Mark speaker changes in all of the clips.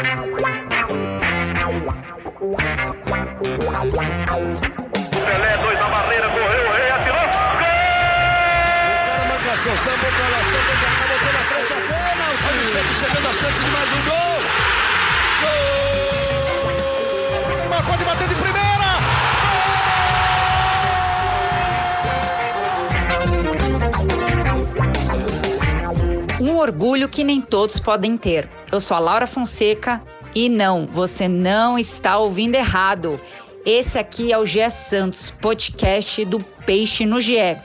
Speaker 1: Pelé, dois na barreira, correu, o rei atirou. Gol!
Speaker 2: O cara marcação, sambou pra lá, sambou pra cá, botou na frente a pênalti. Olha o Santos chegando a chance de mais um gol. Gol! Neymar pode bater de primeira.
Speaker 3: Orgulho que nem todos podem ter. Eu sou a Laura Fonseca e não, você não está ouvindo errado. Esse aqui é o GE Santos, podcast do Peixe no GE.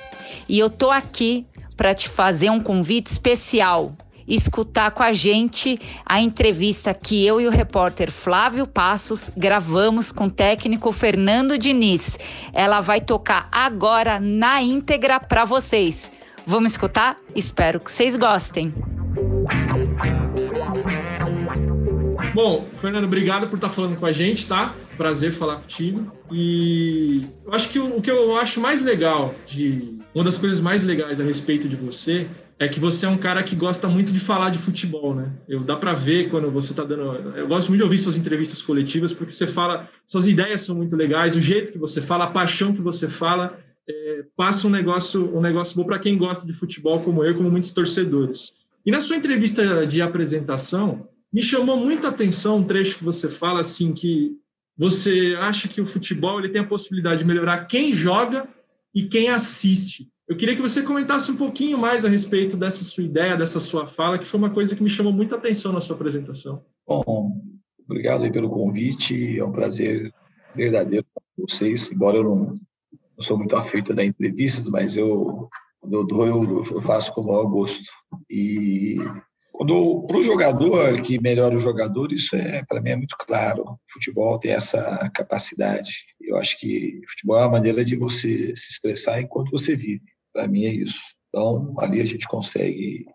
Speaker 3: E eu tô aqui para te fazer um convite especial. Escutar com a gente a entrevista que eu e o repórter Flávio Passos gravamos com o técnico Fernando Diniz. Ela vai tocar agora na íntegra para vocês. Vamos escutar? Espero que vocês gostem.
Speaker 4: Bom, Fernando, obrigado por estar falando com a gente, tá? Prazer falar contigo. E eu acho que o, o que eu acho mais legal de. Uma das coisas mais legais a respeito de você é que você é um cara que gosta muito de falar de futebol, né? Eu dá para ver quando você tá dando. Eu gosto muito de ouvir suas entrevistas coletivas porque você fala, suas ideias são muito legais, o jeito que você fala, a paixão que você fala, é, passa um negócio, um negócio bom para quem gosta de futebol como eu, como muitos torcedores. E na sua entrevista de apresentação, me chamou muito a atenção um trecho que você fala assim que você acha que o futebol ele tem a possibilidade de melhorar quem joga e quem assiste. Eu queria que você comentasse um pouquinho mais a respeito dessa sua ideia, dessa sua fala, que foi uma coisa que me chamou muita atenção na sua apresentação.
Speaker 5: Bom, obrigado pelo convite. É um prazer verdadeiro para vocês, embora eu não, não sou muito afeito da entrevistas, mas eu eu dou eu faço com o maior gosto. E para o jogador que melhora o jogador, isso é para mim é muito claro. O futebol tem essa capacidade. Eu acho que futebol é uma maneira de você se expressar enquanto você vive. Para mim é isso. Então ali a gente consegue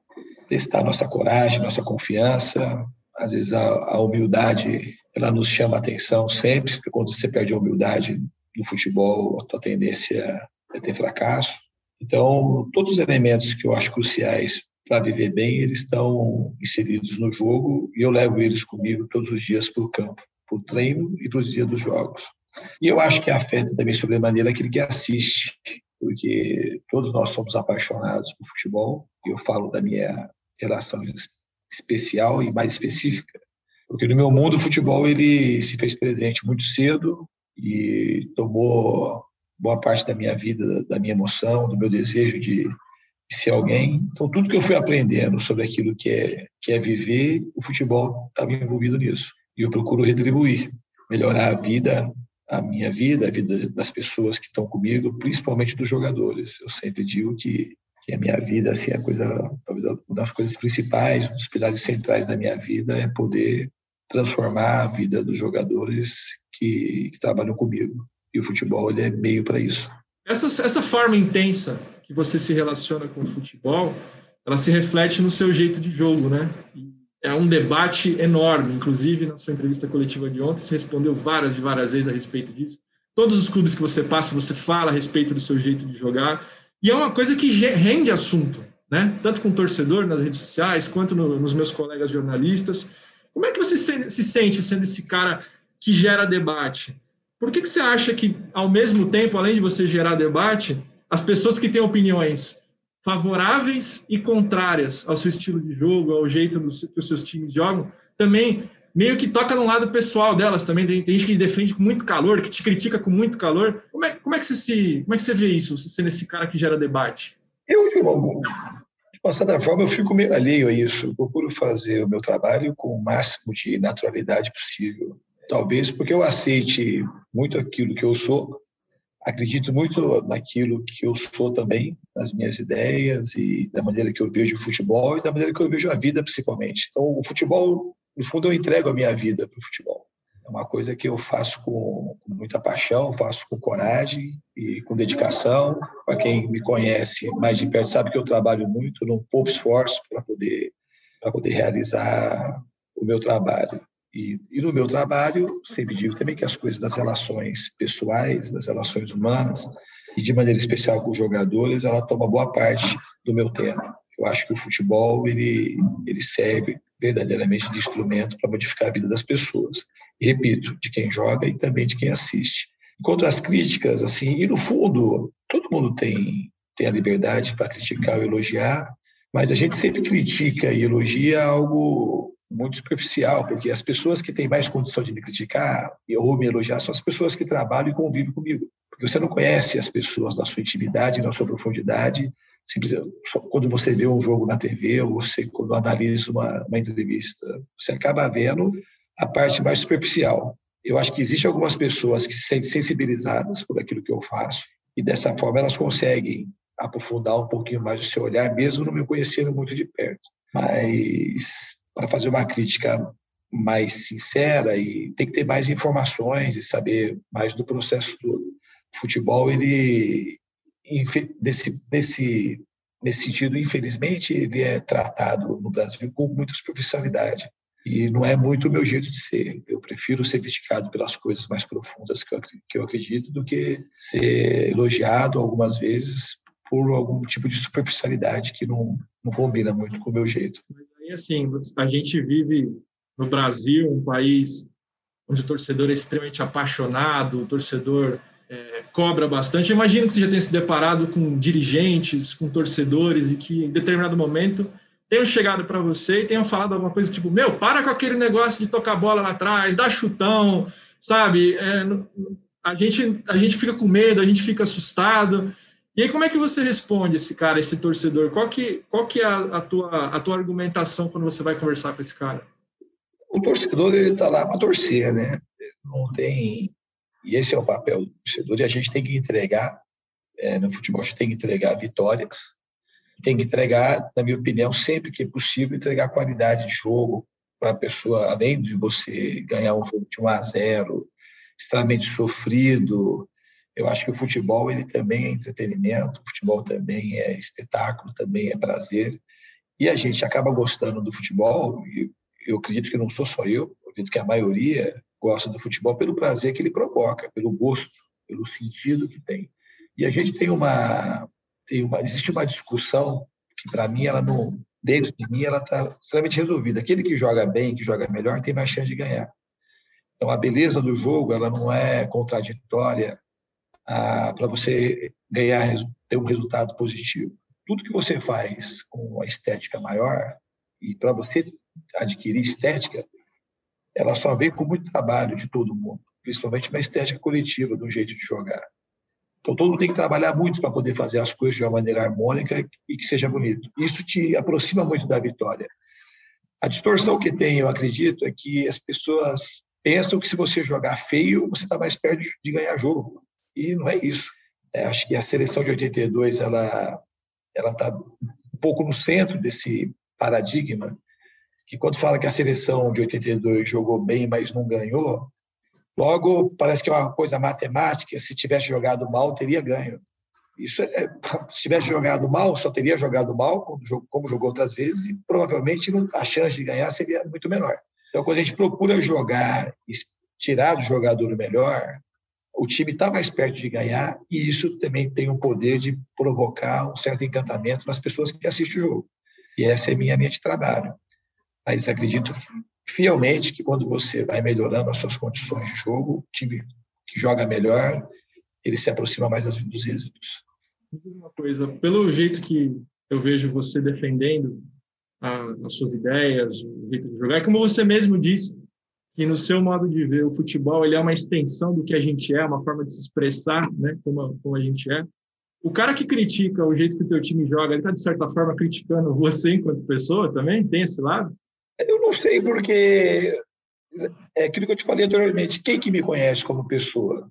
Speaker 5: testar nossa coragem, nossa confiança. Às vezes a, a humildade ela nos chama a atenção sempre, porque quando você perde a humildade no futebol, a tua tendência é ter fracasso. Então, todos os elementos que eu acho cruciais para viver bem, eles estão inseridos no jogo e eu levo eles comigo todos os dias para o campo, para o treino e para os dias dos jogos. E eu acho que afeta também sobremaneira aquele que assiste, porque todos nós somos apaixonados por futebol, e eu falo da minha relação especial e mais específica, porque no meu mundo o futebol ele se fez presente muito cedo e tomou boa parte da minha vida, da minha emoção, do meu desejo de, de ser alguém. Então, tudo que eu fui aprendendo sobre aquilo que é, que é viver, o futebol estava envolvido nisso. E eu procuro retribuir, melhorar a vida, a minha vida, a vida das pessoas que estão comigo, principalmente dos jogadores. Eu sempre digo que, que a minha vida, assim, a coisa, talvez uma das coisas principais, um dos pilares centrais da minha vida é poder transformar a vida dos jogadores que, que trabalham comigo. E o futebol ele é meio para isso.
Speaker 4: Essa, essa forma intensa que você se relaciona com o futebol, ela se reflete no seu jeito de jogo, né? É um debate enorme, inclusive na sua entrevista coletiva de ontem, você respondeu várias e várias vezes a respeito disso. Todos os clubes que você passa, você fala a respeito do seu jeito de jogar. E é uma coisa que rende assunto, né? Tanto com o torcedor nas redes sociais, quanto no, nos meus colegas jornalistas. Como é que você se, se sente sendo esse cara que gera debate? Por que, que você acha que, ao mesmo tempo, além de você gerar debate, as pessoas que têm opiniões favoráveis e contrárias ao seu estilo de jogo, ao jeito que os seus times jogam, também meio que toca no lado pessoal delas também. Tem, gente que defende com muito calor, que te critica com muito calor. Como é, como é, que, você se, como é que você vê isso, você sendo esse cara que gera debate?
Speaker 5: Eu, de uma certa forma, eu fico meio alheio a isso. Eu procuro fazer o meu trabalho com o máximo de naturalidade possível. Talvez porque eu aceite muito aquilo que eu sou, acredito muito naquilo que eu sou também, nas minhas ideias e da maneira que eu vejo o futebol e da maneira que eu vejo a vida, principalmente. Então, o futebol, no fundo, eu entrego a minha vida para o futebol. É uma coisa que eu faço com, muita paixão, faço com coragem e com dedicação. Para quem me conhece mais de perto sabe que eu trabalho muito, não pouco esforço para poder para poder realizar o meu trabalho. E, e, no meu trabalho, sempre digo também que as coisas das relações pessoais, das relações humanas, e de maneira especial com os jogadores, ela toma boa parte do meu tempo. Eu acho que o futebol ele, ele serve verdadeiramente de instrumento para modificar a vida das pessoas. E, repito, de quem joga e também de quem assiste. Enquanto as críticas, assim, e no fundo, todo mundo tem, tem a liberdade para criticar ou elogiar, mas a gente sempre critica e elogia algo muito superficial, porque as pessoas que têm mais condição de me criticar ou me elogiar são as pessoas que trabalham e convivem comigo. Porque você não conhece as pessoas na sua intimidade, na sua profundidade, quando você vê um jogo na TV ou você quando analisa uma, uma entrevista, você acaba vendo a parte mais superficial. Eu acho que existem algumas pessoas que se sentem sensibilizadas por aquilo que eu faço e dessa forma elas conseguem aprofundar um pouquinho mais o seu olhar, mesmo não me conhecendo muito de perto. Mas para fazer uma crítica mais sincera e tem que ter mais informações e saber mais do processo todo. O futebol, ele, nesse, nesse, nesse sentido, infelizmente, ele é tratado no Brasil com muita superficialidade. E não é muito o meu jeito de ser. Eu prefiro ser criticado pelas coisas mais profundas que eu, que eu acredito do que ser elogiado algumas vezes por algum tipo de superficialidade que não, não combina muito com o meu jeito.
Speaker 4: Assim, a gente vive no Brasil, um país onde o torcedor é extremamente apaixonado, o torcedor é, cobra bastante. Imagino que você já tenha se deparado com dirigentes, com torcedores e que em determinado momento tenham chegado para você e tenham falado alguma coisa tipo: Meu, para com aquele negócio de tocar bola lá atrás, dá chutão, sabe? É, a, gente, a gente fica com medo, a gente fica assustado. E aí, como é que você responde esse cara, esse torcedor? Qual que, qual que é a, a tua, a tua argumentação quando você vai conversar com esse cara?
Speaker 5: O torcedor, ele está lá para torcer, né? Não tem... E esse é o papel do torcedor, e a gente tem que entregar, é, no futebol, a gente tem que entregar vitórias, tem que entregar, na minha opinião, sempre que é possível, entregar qualidade de jogo para a pessoa, além de você ganhar um jogo de 1 a 0, extremamente sofrido, eu acho que o futebol ele também é entretenimento, o futebol também é espetáculo, também é prazer. E a gente acaba gostando do futebol, e eu acredito que não sou só eu, acredito que a maioria gosta do futebol pelo prazer que ele provoca, pelo gosto, pelo sentido que tem. E a gente tem uma, tem uma existe uma discussão que para mim ela não dentro de mim ela está extremamente resolvida. Aquele que joga bem, que joga melhor, tem mais chance de ganhar. Então a beleza do jogo ela não é contraditória para você ganhar, ter um resultado positivo. Tudo que você faz com a estética maior, e para você adquirir estética, ela só vem com muito trabalho de todo mundo, principalmente uma estética coletiva, do jeito de jogar. Então, todo mundo tem que trabalhar muito para poder fazer as coisas de uma maneira harmônica e que seja bonito. Isso te aproxima muito da vitória. A distorção que tem, eu acredito, é que as pessoas pensam que se você jogar feio, você está mais perto de ganhar jogo e não é isso. É, acho que a seleção de 82 ela ela está um pouco no centro desse paradigma que quando fala que a seleção de 82 jogou bem, mas não ganhou, logo parece que é uma coisa matemática. Se tivesse jogado mal, teria ganho. Isso é, se tivesse jogado mal, só teria jogado mal, como como jogou outras vezes, e provavelmente a chance de ganhar seria muito menor. Então, quando a gente procura jogar, tirar do jogador o melhor, o time está mais perto de ganhar e isso também tem o poder de provocar um certo encantamento nas pessoas que assistem o jogo. E essa é minha linha de trabalho. Mas acredito fielmente que quando você vai melhorando as suas condições de jogo, o time que joga melhor, ele se aproxima mais dos êxitos.
Speaker 4: Uma coisa, pelo jeito que eu vejo você defendendo as suas ideias, o jeito de jogar, é como você mesmo disse, que no seu modo de ver o futebol ele é uma extensão do que a gente é, uma forma de se expressar, né, como, como a gente é. O cara que critica o jeito que o teu time joga, ele está de certa forma criticando você enquanto pessoa também? Tem esse lado?
Speaker 5: Eu não sei porque é aquilo que eu te falei anteriormente. Quem que me conhece como pessoa?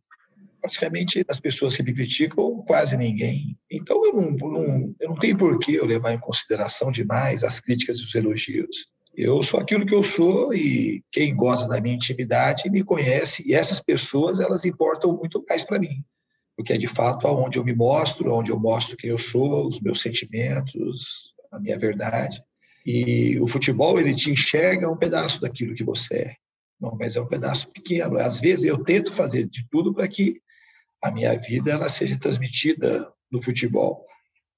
Speaker 5: Praticamente as pessoas que me criticam, quase ninguém. Então eu não, não, eu não tenho por que eu levar em consideração demais as críticas e os elogios. Eu sou aquilo que eu sou e quem gosta da minha intimidade me conhece e essas pessoas elas importam muito mais para mim, porque é de fato aonde eu me mostro, onde eu mostro quem eu sou, os meus sentimentos, a minha verdade. E o futebol ele te enxerga um pedaço daquilo que você é, não, mas é um pedaço pequeno. Às vezes eu tento fazer de tudo para que a minha vida ela seja transmitida no futebol.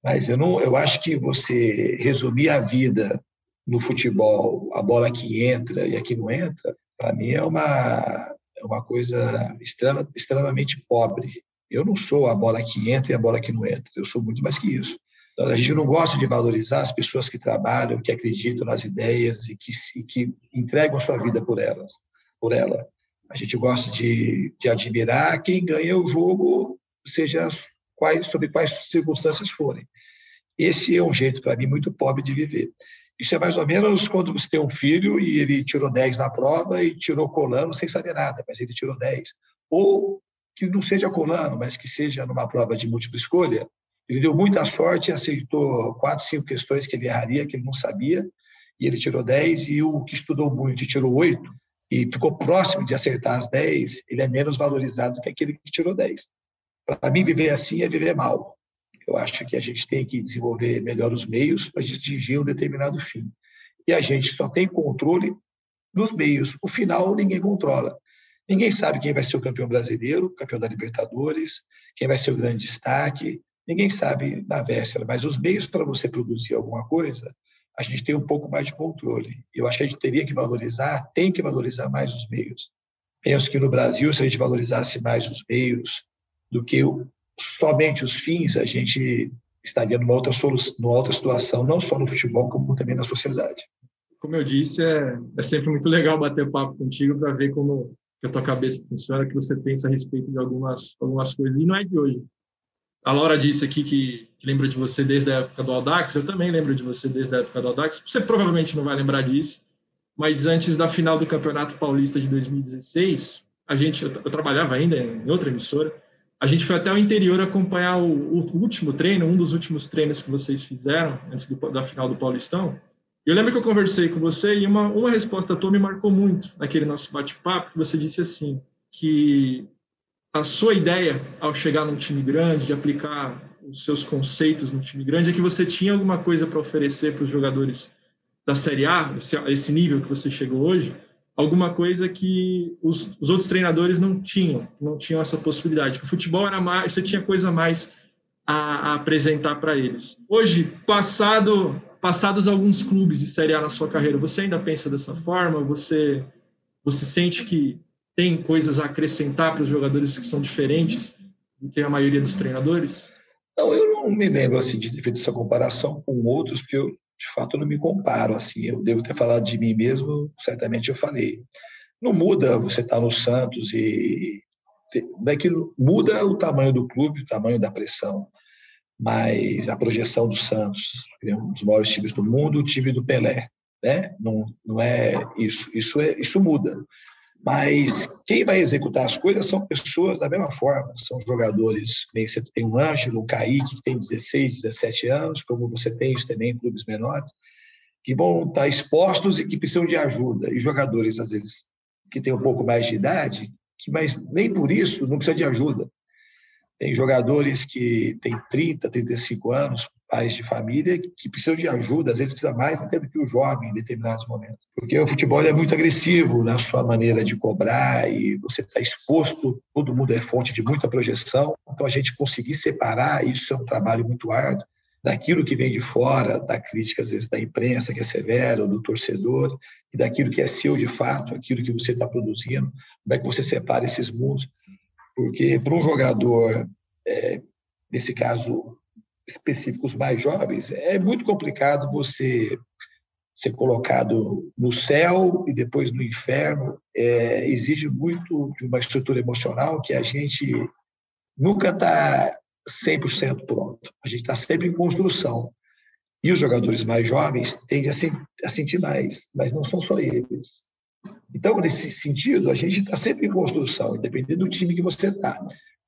Speaker 5: Mas eu não, eu acho que você resumir a vida no futebol, a bola que entra e a que não entra, para mim é uma é uma coisa extrema, extremamente pobre. Eu não sou a bola que entra e a bola que não entra. Eu sou muito mais que isso. Então, a gente não gosta de valorizar as pessoas que trabalham, que acreditam nas ideias e que, se, que entregam a sua vida por elas, por ela. A gente gosta de, de admirar quem ganha o jogo, seja quais, sobre quais circunstâncias forem. Esse é um jeito, para mim, muito pobre de viver. Isso é mais ou menos quando você tem um filho e ele tirou 10 na prova e tirou colando sem saber nada, mas ele tirou 10. Ou que não seja colando, mas que seja numa prova de múltipla escolha, ele deu muita sorte e aceitou quatro, cinco questões que ele erraria, que ele não sabia, e ele tirou 10, e o que estudou muito e tirou 8, e ficou próximo de acertar as 10, ele é menos valorizado que aquele que tirou 10. Para mim, viver assim é viver mal. Eu acho que a gente tem que desenvolver melhor os meios para atingir um determinado fim. E a gente só tem controle dos meios. O final ninguém controla. Ninguém sabe quem vai ser o campeão brasileiro, campeão da Libertadores, quem vai ser o grande destaque. Ninguém sabe na véspera, mas os meios para você produzir alguma coisa, a gente tem um pouco mais de controle. Eu acho que a gente teria que valorizar, tem que valorizar mais os meios. Penso que no Brasil, se a gente valorizasse mais os meios do que somente os fins, a gente estaria numa outra, solução, numa outra situação, não só no futebol, como também na sociedade.
Speaker 4: Como eu disse, é, é sempre muito legal bater papo contigo para ver como que a tua cabeça funciona, que você pensa a respeito de algumas, algumas coisas. E não é de hoje. A Laura disse aqui que, lembra de você desde a época do Audax, eu também lembro de você desde a época do Audax. Você provavelmente não vai lembrar disso, mas antes da final do Campeonato Paulista de 2016, a gente, eu, eu trabalhava ainda em outra emissora, a gente foi até o interior acompanhar o, o, último treino, um dos últimos treinos que vocês fizeram antes do, da final do Paulistão. Eu lembro que eu conversei com você e uma, uma resposta tua me marcou muito naquele nosso bate-papo, você disse assim, que a sua ideia ao chegar num time grande, de aplicar os seus conceitos no time grande, é que você tinha alguma coisa para oferecer para os jogadores da Série A, esse, esse nível que você chegou hoje, alguma coisa que os, os, outros treinadores não tinham, não tinham essa possibilidade. O futebol era mais, você tinha coisa mais a, a apresentar para eles. Hoje, passado, passados alguns clubes de Série A na sua carreira, você ainda pensa dessa forma? Você, você sente que tem coisas a acrescentar para os jogadores que são diferentes do que a maioria dos treinadores?
Speaker 5: Não, eu não me lembro assim de ter feito essa comparação com outros, porque eu de fato, eu não me comparo. Assim, eu devo ter falado de mim mesmo, certamente eu falei. Não muda você estar tá no Santos e daqui muda o tamanho do clube, o tamanho da pressão, mas a projeção do Santos, é um dos maiores times do mundo, o time do Pelé, né? Não, não é isso. Isso é isso muda. Mas quem vai executar as coisas são pessoas da mesma forma, são jogadores, você tem um Ângelo, um Kaique, que tem 16, 17 anos, como você tem isso também em clubes menores, que vão estar expostos e que precisam de ajuda. E jogadores, às vezes, que têm um pouco mais de idade, que mas nem por isso não precisa de ajuda. Tem jogadores que têm 30, 35 anos, pais de família, que precisam de ajuda, às vezes precisa mais até do que o jovem em determinados momentos. Porque o futebol é muito agressivo na sua maneira de cobrar e você está exposto, todo mundo é fonte de muita projeção. Então, a gente conseguir separar, isso é um trabalho muito árduo, daquilo que vem de fora, da crítica, às vezes, da imprensa, que é severa, ou do torcedor, e daquilo que é seu de fato, aquilo que você está produzindo, como é que você separa esses mundos porque para um jogador, é, nesse caso específicos mais jovens, é muito complicado você ser colocado no céu e depois no inferno. É, exige muito de uma estrutura emocional que a gente nunca está 100% pronto. A gente está sempre em construção. E os jogadores mais jovens tendem a, sentir mais, mas não são só eles. Então, nesse sentido, a gente está sempre em construção, independente do time que você está.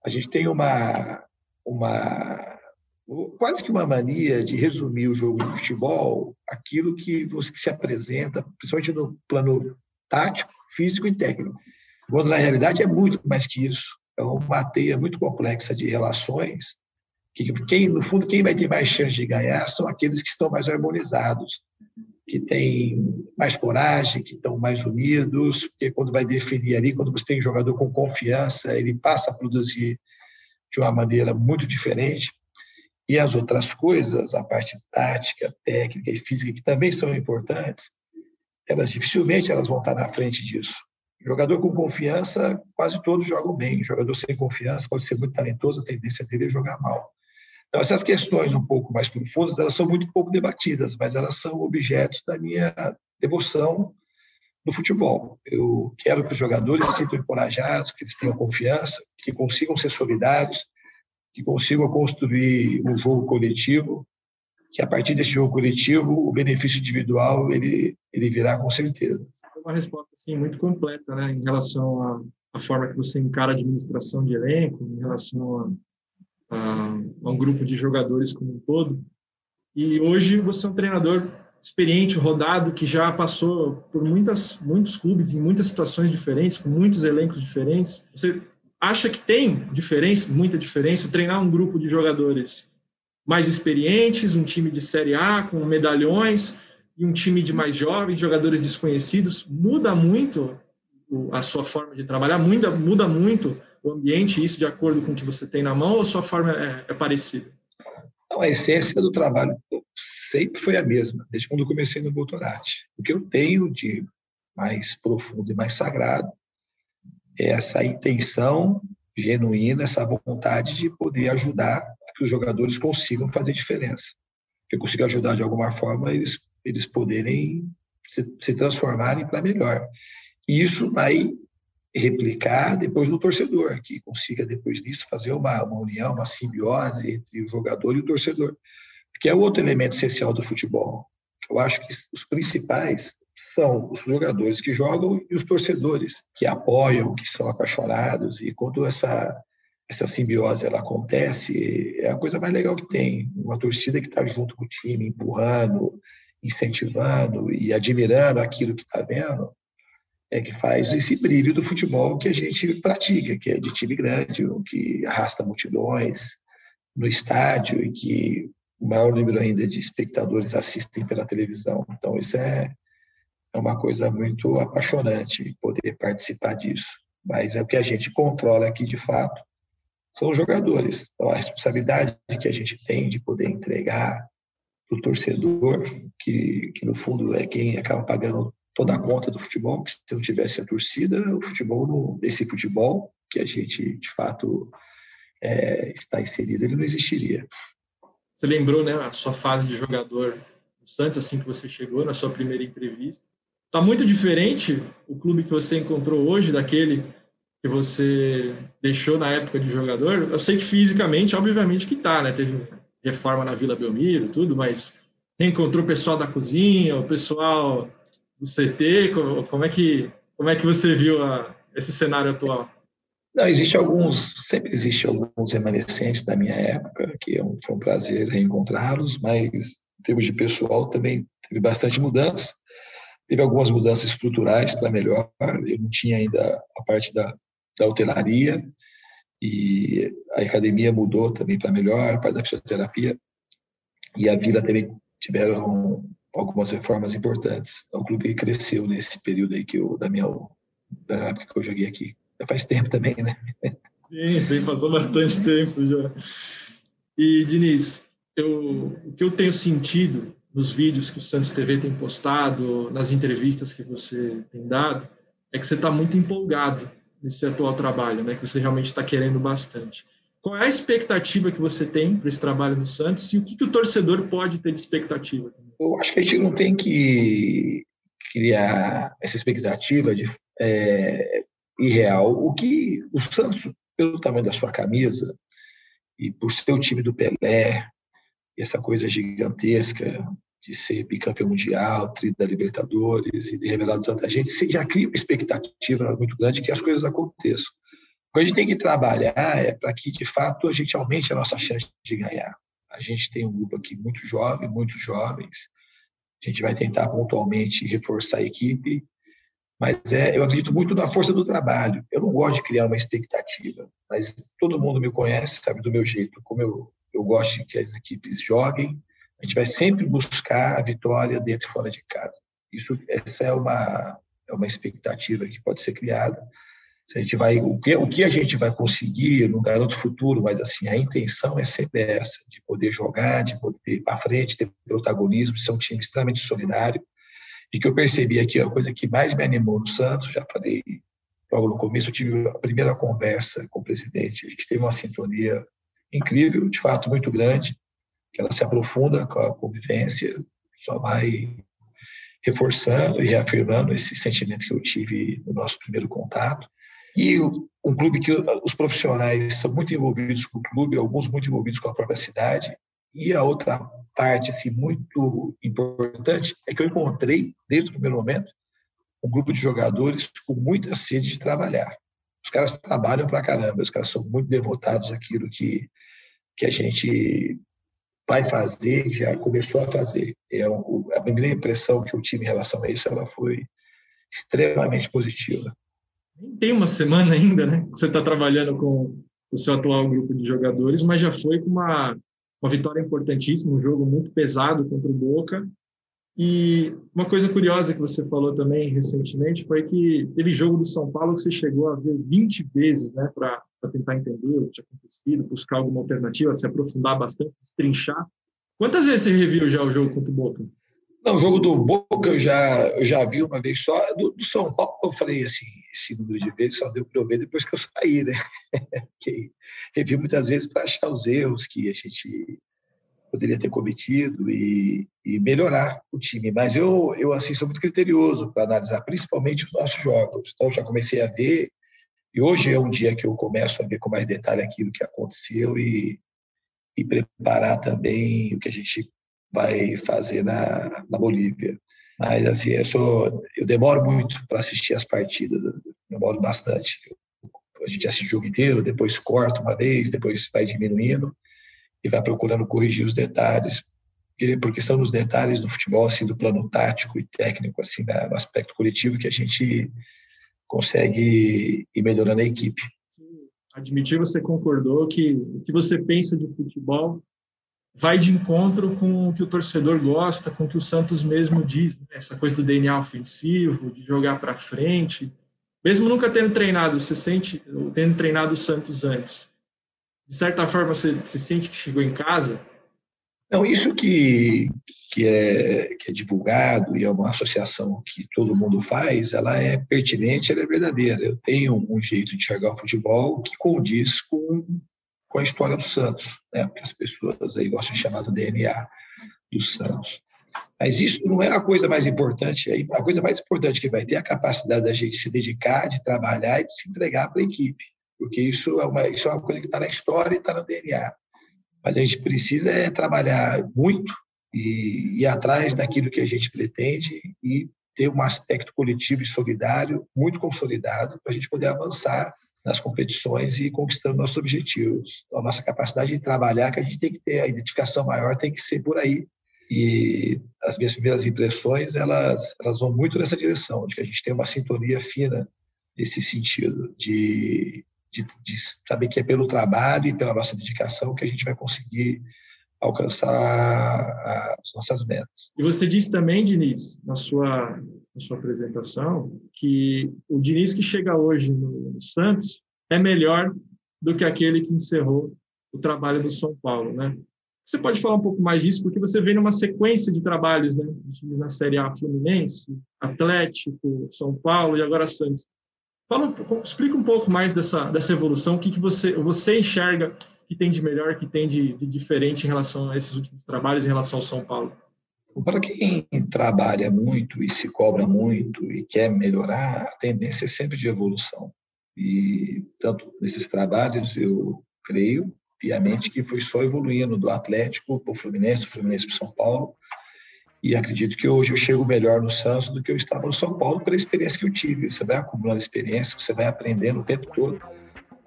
Speaker 5: A gente tem uma, uma quase que uma mania de resumir o jogo de futebol aquilo que você que se apresenta, principalmente no plano tático, físico e técnico. Quando na realidade é muito mais que isso. É uma teia muito complexa de relações que quem no fundo quem vai ter mais chance de ganhar são aqueles que estão mais harmonizados, que têm mais coragem, que estão mais unidos, porque quando vai definir ali, quando você tem um jogador com confiança, ele passa a produzir de uma maneira muito diferente. E as outras coisas, a parte tática, técnica e física, que também são importantes, elas dificilmente elas vão estar na frente disso. Jogador com confiança, quase todos jogam bem. Jogador sem confiança pode ser muito talentoso, a tendência dele é jogar mal. Então, essas questões um pouco mais profundas, elas são muito pouco debatidas, mas elas são objetos da minha devoção no futebol. Eu quero que os jogadores se sintam encorajados, que eles tenham confiança, que consigam ser solidários, que consigam construir um jogo coletivo, que a partir desse jogo coletivo o benefício individual ele ele virá com certeza.
Speaker 4: Uma resposta assim muito completa, né, em relação à, à forma que você encara a administração de elenco, em relação a, a, um grupo de jogadores como um todo. E hoje você é um treinador experiente, rodado, que já passou por muitas, muitos clubes em muitas situações diferentes, com muitos elencos diferentes. Você acha que tem diferença, muita diferença, treinar um grupo de jogadores mais experientes, um time de Série A com medalhões e um time de mais jovens, jogadores desconhecidos, muda muito a sua forma de trabalhar, muda, muda muito o ambiente, isso de acordo com o que você tem na mão, ou a sua forma é, é parecida?
Speaker 5: Não, a essência do trabalho sempre foi a mesma, desde quando eu comecei no doutorate. O que eu tenho de mais profundo e mais sagrado é essa intenção genuína, essa vontade de poder ajudar que os jogadores consigam fazer diferença. Que eu consiga ajudar de alguma forma eles, eles poderem se, se transformarem para melhor. E isso vai replicar depois no torcedor, que consiga depois disso fazer uma, uma união, uma simbiose entre o jogador e o torcedor que é outro elemento essencial do futebol. Eu acho que os principais são os jogadores que jogam e os torcedores que apoiam, que são apaixonados e quando essa essa simbiose ela acontece é a coisa mais legal que tem uma torcida que está junto com o time empurrando incentivando e admirando aquilo que está vendo é que faz esse brilho do futebol que a gente pratica que é de time grande que arrasta multidões no estádio e que o maior número ainda de espectadores assistem pela televisão. Então, isso é, é uma coisa muito apaixonante, poder participar disso. Mas é o que a gente controla aqui, de fato, são os jogadores. Então, a responsabilidade que a gente tem de poder entregar para o torcedor, que, que no fundo é quem acaba pagando toda a conta do futebol, que se não tivesse a torcida, o futebol, esse futebol que a gente, de fato, é, está inserido, ele não existiria.
Speaker 4: Você lembrou, né, a sua fase de jogador no Santos, assim que você chegou na sua primeira entrevista. Está muito diferente o clube que você encontrou hoje daquele que você deixou na época de jogador? Eu sei que fisicamente, obviamente que tá, né? Teve reforma na Vila Belmiro, tudo, mas reencontrou o pessoal da cozinha, o pessoal do CT, como, é que como é que você viu a, esse cenário atual?
Speaker 5: Não, existe alguns, sempre existe alguns remanescentes da minha época, que é foi um prazer reencontrá-los, mas em termos de pessoal também teve bastante mudança. Teve algumas mudanças estruturais para melhor. Eu não tinha ainda a parte da, da hotelaria e a academia mudou também para melhor, a parte da fisioterapia e a Vila também tiveram algumas reformas importantes. O clube cresceu nesse período aí que eu, da minha da época que eu joguei aqui. Já faz tempo também, né?
Speaker 4: Sim, sim, passou bastante tempo já. E, Diniz, eu, o que eu tenho sentido nos vídeos que o Santos TV tem postado, nas entrevistas que você tem dado, é que você está muito empolgado nesse atual trabalho, né? Que você realmente está querendo bastante. Qual é a expectativa que você tem para esse trabalho no Santos e o que, que o torcedor pode ter de expectativa?
Speaker 5: Eu acho que a gente não tem que criar essa expectativa de é, irreal. O que o Santos, pelo tamanho da sua camisa e por ser o time do Pelé, essa coisa gigantesca de ser bicampeão mundial, tri da Libertadores e de revelar tanta gente, já cria uma expectativa muito grande que as coisas aconteçam. O que a gente tem que trabalhar é para que, de fato, a gente aumente a nossa chance de ganhar. A gente tem um grupo aqui muito jovem, muitos jovens. A gente vai tentar pontualmente reforçar a equipe mas é, eu acredito muito na força do trabalho. Eu não gosto de criar uma expectativa, mas todo mundo me conhece, sabe do meu jeito, como eu, eu gosto que as equipes joguem. A gente vai sempre buscar a vitória dentro e fora de casa. Isso, essa é uma, é uma expectativa que pode ser criada. Se a gente vai, o que, o que a gente vai conseguir, no garoto futuro, mas assim, a intenção é sempre essa, de poder jogar, de poder ir para frente, ter protagonismo, ser um time extremamente solidário. E que eu percebi aqui, a coisa que mais me animou no Santos, já falei logo no começo, eu tive a primeira conversa com o presidente, a gente teve uma sintonia incrível, de fato muito grande, que ela se aprofunda com a convivência, só vai reforçando e reafirmando esse sentimento que eu tive no nosso primeiro contato. E um clube que os profissionais são muito envolvidos com o clube, alguns muito envolvidos com a própria cidade. E a outra parte assim muito importante é que eu encontrei desde o primeiro momento um grupo de jogadores com muita sede de trabalhar. Os caras trabalham para caramba, os caras são muito devotados àquilo que que a gente vai fazer, já começou a fazer. É a primeira impressão que eu tive em relação a isso, ela foi extremamente positiva.
Speaker 4: Tem uma semana ainda, né? Que você está trabalhando com o seu atual grupo de jogadores, mas já foi com uma, uma vitória importantíssima, um jogo muito pesado contra o Boca. E uma coisa curiosa que você falou também recentemente foi que teve jogo do São Paulo que você chegou a ver 20 vezes, né, para tentar entender o que tinha acontecido, buscar alguma alternativa, se aprofundar bastante, destrinchar. Quantas vezes você reviu já o jogo contra o Boca?
Speaker 5: Não, o jogo do Boca eu já, eu já vi uma vez só. Do, do São Paulo, eu falei assim, esse número de vezes só deu para eu ver depois que eu saí, né? que revi muitas vezes para achar os erros que a gente poderia ter cometido e, e, melhorar o time. Mas eu, eu assim, sou muito criterioso para analisar, principalmente os nossos jogos. Então, já comecei a ver, e hoje é um dia que eu começo a ver com mais detalhe aquilo que aconteceu e, e preparar também o que a gente vai fazer na, na Bolívia. Mas, assim, eu, sou, eu demoro muito para assistir as partidas, demoro bastante. A gente assiste o jogo inteiro, depois corta uma vez, depois vai diminuindo e vai procurando corrigir os detalhes, porque, são nos detalhes do futebol, assim, do plano tático e técnico, assim, no aspecto coletivo, que a gente consegue ir melhorando a equipe.
Speaker 4: Admitir, você concordou que o que você pensa de futebol vai de encontro com o que o torcedor gosta, com o que o Santos mesmo diz, né? essa coisa do DNA ofensivo, de jogar para frente. Mesmo nunca tendo treinado, você sente, tendo treinado o Santos antes, de certa forma você se sente que chegou em casa?
Speaker 5: Não, isso que, que, é, que é divulgado e é uma associação que todo mundo faz, ela é pertinente, ela é verdadeira. Eu tenho um jeito de enxergar o futebol que condiz com com a história do Santos, né? que as pessoas aí gostam de chamar do DNA do Santos. Mas isso não é a coisa mais importante. A coisa mais importante que vai ter é a capacidade da gente se dedicar, de trabalhar e de se entregar para a equipe, porque isso é uma, isso é uma coisa que está na história e está no DNA. Mas a gente precisa é trabalhar muito e ir atrás daquilo que a gente pretende e ter um aspecto coletivo e solidário muito consolidado para a gente poder avançar nas competições e conquistando nossos objetivos. Então, a nossa capacidade de trabalhar, que a gente tem que ter, a identificação maior tem que ser por aí. E as minhas primeiras impressões, elas, elas vão muito nessa direção, de que a gente tem uma sintonia fina nesse sentido, de, de, de saber que é pelo trabalho e pela nossa dedicação que a gente vai conseguir alcançar as nossas metas.
Speaker 4: E você disse também, Diniz, na sua na sua apresentação, que o Diniz que chega hoje no, Santos é melhor do que aquele que encerrou o trabalho no São Paulo, né? Você pode falar um pouco mais disso, porque você vem numa sequência de trabalhos, né? Na Série A Fluminense, Atlético, São Paulo e agora Santos. Fala, explica um pouco mais dessa, dessa evolução, o que, que você, você enxerga que tem de melhor, que tem de, de diferente em relação a esses últimos trabalhos, em relação ao São Paulo.
Speaker 5: Para quem trabalha muito e se cobra muito e quer melhorar, a tendência é sempre de evolução. E tanto nesses trabalhos, eu creio piamente que foi só evoluindo do Atlético para o Fluminense, do Fluminense para São Paulo. E acredito que hoje eu chego melhor no Santos do que eu estava no São Paulo pela experiência que eu tive. Você vai acumulando experiência, você vai aprendendo o tempo todo.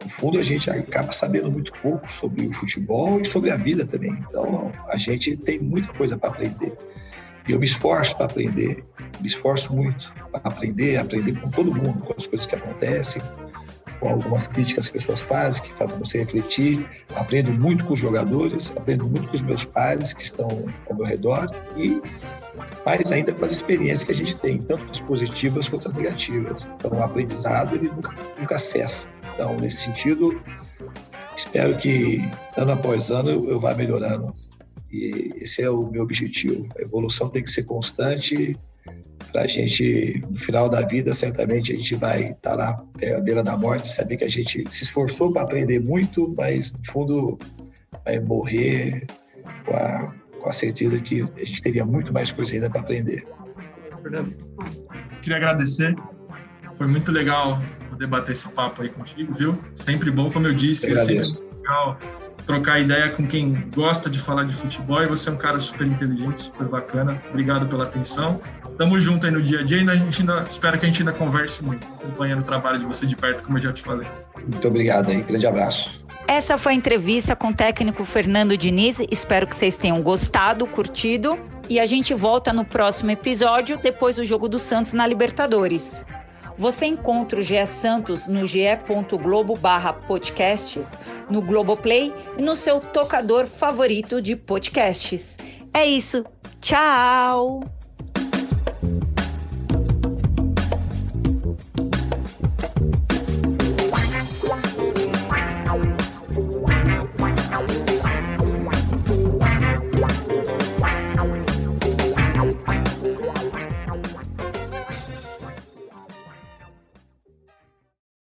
Speaker 5: No fundo, a gente acaba sabendo muito pouco sobre o futebol e sobre a vida também. Então, a gente tem muita coisa para aprender. E eu me esforço para aprender, me esforço muito para aprender, aprender com todo mundo, com as coisas que acontecem, com algumas críticas que as pessoas fazem, que fazem você refletir. Aprendo muito com os jogadores, aprendo muito com os meus pares que estão ao meu redor e mais ainda com as experiências que a gente tem, tanto as positivas quanto as negativas. Então, o aprendizado ele nunca, nunca cessa. Então, nesse sentido, espero que ano após ano eu, eu vá melhorando. E esse é o meu objetivo. A evolução tem que ser constante para a gente, no final da vida, certamente a gente vai estar tá lá à beira da morte, saber que a gente se esforçou para aprender muito, mas no fundo vai morrer com a, com a certeza que a gente teria muito mais coisa ainda para aprender.
Speaker 4: Fernando, queria agradecer. Foi muito legal poder bater esse papo aí contigo, viu? Sempre bom, como eu disse, eu é sempre legal trocar ideia com quem gosta de falar de futebol e você é um cara super inteligente, super bacana. Obrigado pela atenção. Tamo junto aí no dia a dia e a gente ainda espera que a gente ainda converse muito, acompanhando o trabalho de você de perto, como eu já te falei.
Speaker 5: Muito obrigado aí, grande abraço.
Speaker 3: Essa foi a entrevista com o técnico Fernando Diniz. Espero que vocês tenham gostado, curtido. E a gente volta no próximo episódio, depois do jogo do Santos na Libertadores. Você encontra o GE Santos no ge.globo podcasts, no Globoplay e no seu tocador favorito de podcasts. É isso. Tchau!